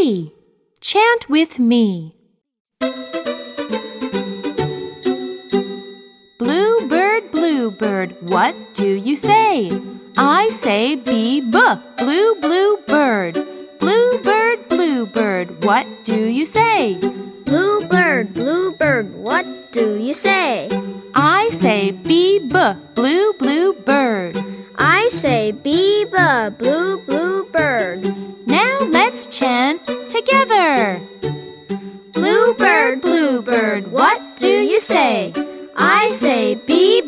three. Chant with me. Bluebird, bluebird, what do you say? I say be b, blue, blue bird. Bluebird, bluebird, what do you say? Bluebird, bluebird, what do you say? I say be b, blue, blue bird. I say be b, blue, blue bird. Let's chant together. Bluebird, bluebird, what do you say? I say be